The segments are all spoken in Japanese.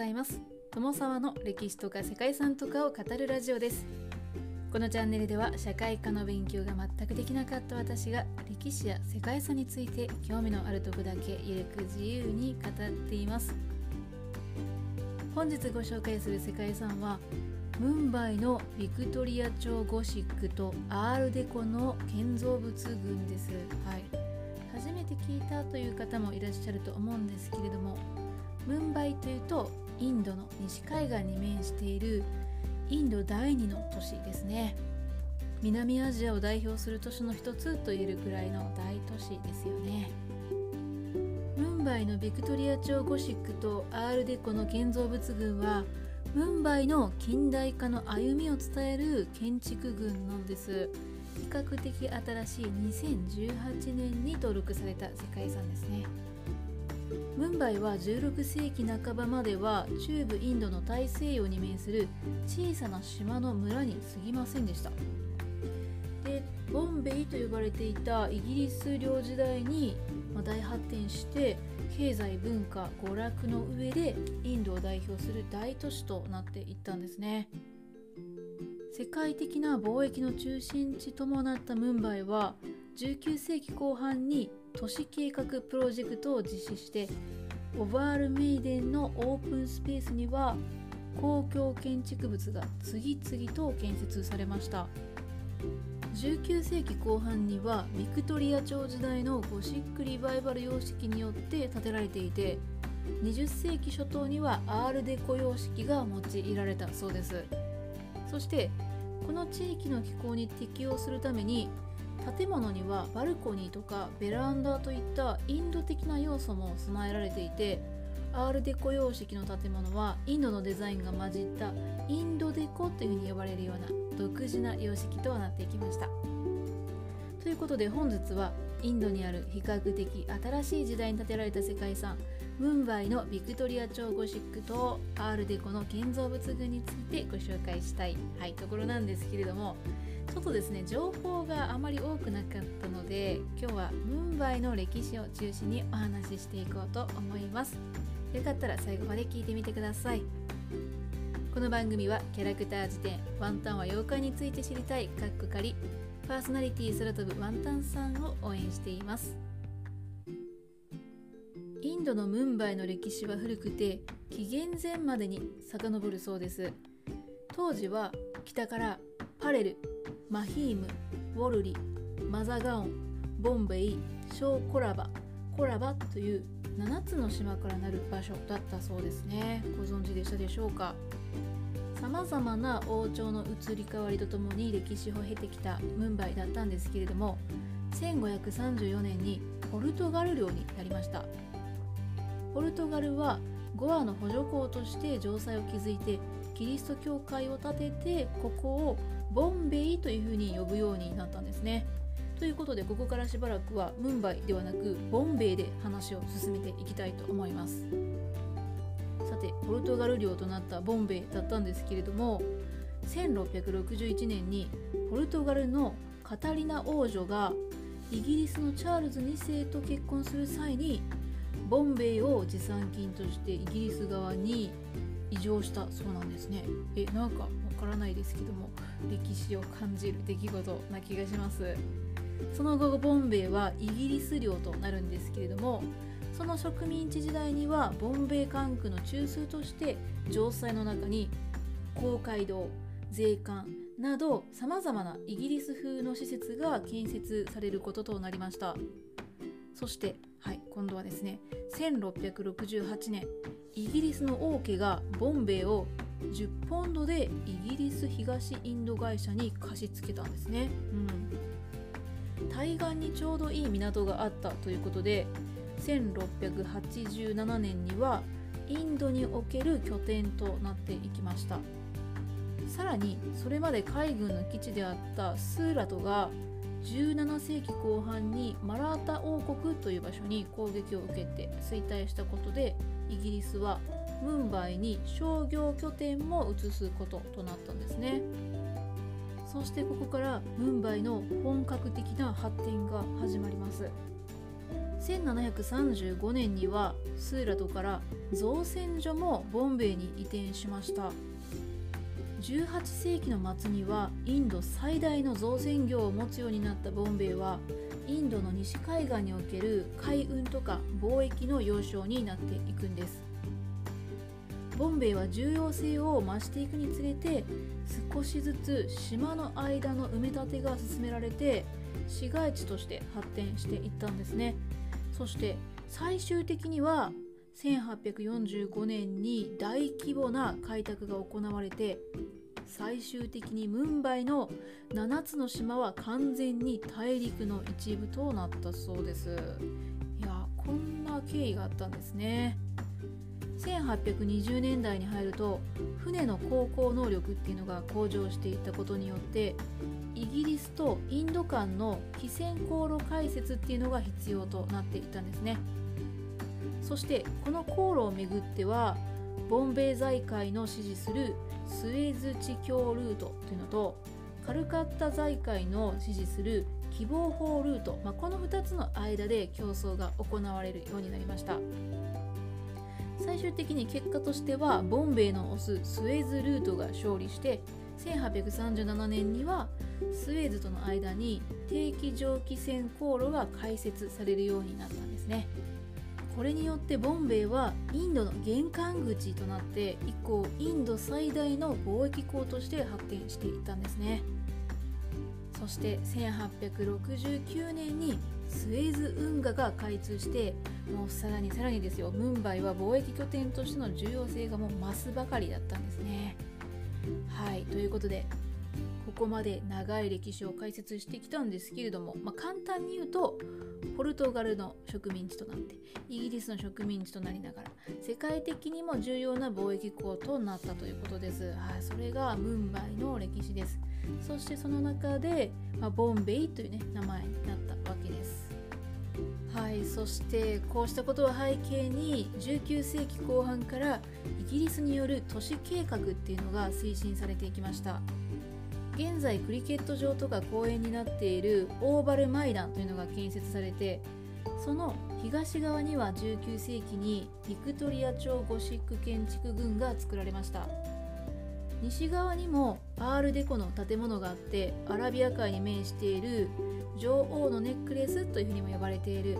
ざいます。友沢の歴史とか世界遺産とかを語るラジオです。このチャンネルでは社会科の勉強が全くできなかった私が歴史や世界遺産について興味のあるとこだけゆるく自由に語っています。本日ご紹介する世界遺産はムンバイのビクトリア朝ゴシックとアールデコの建造物群です。はい、初めて聞いたという方もいらっしゃると思うんですけれどもムンバイというとインドの西海岸に面しているインド第2の都市ですね。南アジアを代表する都市の一つと言えるくらいの大都市ですよね。ムンバイのビクトリア朝ゴシックとアールデコの建造物群はムンバイの近代化の歩みを伝える建築群なんです。比較的新しい2018年に登録された世界遺産ですね。ムンバイは16世紀半ばまでは中部インドの大西洋に面する小さな島の村に過ぎませんでした。でボンベイと呼ばれていたイギリス領時代に大発展して経済文化娯楽の上でインドを代表する大都市となっていったんですね。世界的な貿易の中心地ともなったムンバイは19世紀後半に都市計画プロジェクトを実施してオバールメイデンのオープンスペースには公共建築物が次々と建設されました。19世紀後半にはビクトリア朝時代のゴシックリバイバル様式によって建てられていて20世紀初頭にはアールデコ様式が用いられたそうです。そしてこの地域の気候に適応するために建物にはバルコニーとかベランダといったインド的な要素も備えられていてアールデコ様式の建物はインドのデザインが混じったインドデコというふうに呼ばれるような独自な様式となっていきました。ということで本日はインドにある比較的新しい時代に建てられた世界遺産ムンバイのビクトリア朝ゴシックとアールデコの建造物群についてご紹介したい、はい、ところなんですけれどもちょっとですね情報があまり多くなかったので今日はムンバイの歴史を中心にお話ししていこうと思います。よかったら最後まで聞いてみてください。この番組はキャラクター辞典ワンタンは妖怪について知りたいかっこかりパーソナリティ空飛ぶワンタンさんを応援しています。ンドのムンバイの歴史は古くて紀元前までに遡るそうです。当時は北からパレルマヒームウォルリマザガオンボンベイショーコラバコラバという7つの島からなる場所だったそうですね。ご存知でしたでしょうか？さまざまな王朝の移り変わりとともに歴史を経てきたムンバイだったんですけれども1534年にポルトガル領になりました。ポルトガルはゴアの補助港として城塞を築いてキリスト教会を建ててここをボンベイというふうに呼ぶようになったんですね。ということでここからしばらくはムンバイではなくボンベイで話を進めていきたいと思います。さてポルトガル領となったボンベイだったんですけれども1661年にポルトガルのカタリナ王女がイギリスのチャールズ2世と結婚する際にボンベイを持参金としてイギリス側に移譲したそうなんですね。えなんかわからないですけども歴史を感じる出来事な気がします。その後ボンベイはイギリス領となるんですけれどもその植民地時代にはボンベイ管区の中枢として城塞の中に公会堂税関などさまざまなイギリス風の施設が建設されることとなりました。そしてはい今度はですね1668年イギリスの王家がボンベイを10ポンドでイギリス東インド会社に貸し付けたんですね、うん、対岸にちょうどいい港があったということで1687年にはインドにおける拠点となっていきました。さらにそれまで海軍の基地であったスーラトが17世紀後半にマラータ王国という場所に攻撃を受けて衰退したことでイギリスはムンバイに商業拠点も移すこととなったんですね。そしてここからムンバイの本格的な発展が始まります。1735年にはスーラトから造船所もボンベイに移転しました。18世紀の末にはインド最大の造船業を持つようになったボンベイはインドの西海岸における海運とか貿易の要衝になっていくんです。ボンベイは重要性を増していくにつれて少しずつ島の間の埋め立てが進められて市街地として発展していったんですね。そして最終的には1845年に大規模な開拓が行われて最終的にムンバイの7つの島は完全に大陸の一部となったそうです。いやこんな経緯があったんですね。1820年代に入ると船の航行能力っていうのが向上していったことによってイギリスとインド間の汽船航路開設っていうのが必要となっていたんですね。そしてこの航路をめぐってはボンベイ財界の支持するスエズ地境ルートというのとカルカッタ財界の支持する希望法ルート、まあ、この2つの間で競争が行われるようになりました。最終的に結果としてはボンベイの推すスエズルートが勝利して1837年にはスエズとの間に定期蒸気船航路が開設されるようになったんですね。これによってボンベイはインドの玄関口となって以降インド最大の貿易港として発展していったんですね。そして1869年にスエズ運河が開通してもうさらにさらにですよ。ムンバイは貿易拠点としての重要性がもう増すばかりだったんですね。はい。ということでここまで長い歴史を解説してきたんですけれども、まあ、簡単に言うとポルトガルの植民地となってイギリスの植民地となりながら世界的にも重要な貿易港となったということです、はい、それがムンバイの歴史です。そしてその中で、まあ、ボンベイというね名前になったわけです。はいそしてこうしたことを背景に19世紀後半からイギリスによる都市計画っていうのが推進されていきました。現在クリケット場とか公園になっているオーバルマイダンというのが建設されてその東側には19世紀にビクトリア朝ゴシック建築群が作られました。西側にもアールデコの建物があってアラビア海に面している女王のネックレスというふうにも呼ばれている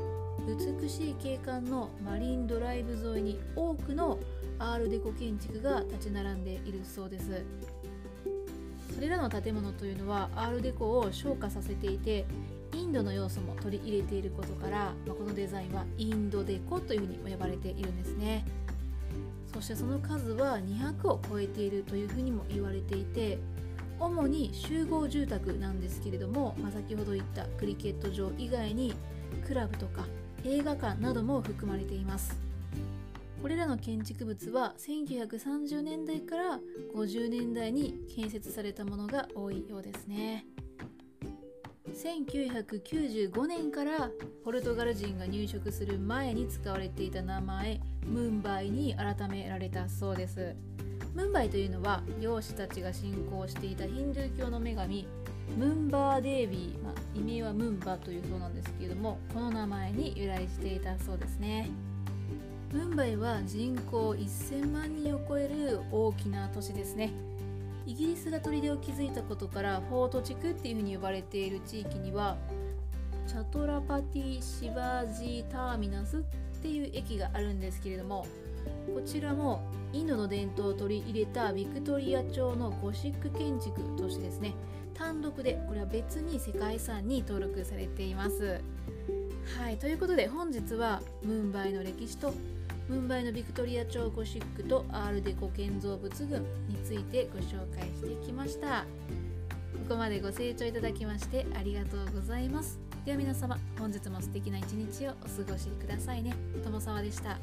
美しい景観のマリンドライブ沿いに多くのアールデコ建築が立ち並んでいるそうです。それらの建物というのはアールデコを昇華させていてインドの要素も取り入れていることから、まあ、このデザインはインドデコというふうにも呼ばれているんですね。そしてその数は200を超えているというふうにも言われていて主に集合住宅なんですけれども、まあ、先ほど言ったクリケット場以外にクラブとか映画館なども含まれています。これらの建築物は1930年代から50年代に建設されたものが多いようですね。1995年からポルトガル人が入植する前に使われていた名前ムンバイに改められたそうです。ムンバイというのは漁師たちが信仰していたヒンドゥー教の女神ムンバーデービー、まあ、意味はムンバというそうなんですけれどもこの名前に由来していたそうですね。ムンバイは人口1000万人を超える大きな都市ですね。イギリスが砦を築いたことからフォート地区っていうふうに呼ばれている地域にはチャトラパティ・シバージー・ターミナスっていう駅があるんですけれどもこちらもインドの伝統を取り入れたビクトリア朝のゴシック建築としてですね。単独でこれは別に世界遺産に登録されています。はいということで本日はムンバイの歴史とムンバイのビクトリア朝ゴシックとアールデコ建造物群についてご紹介してきました。ここまでご清聴いただきましてありがとうございます。では皆様本日も素敵な一日をお過ごしくださいね。友沢でした。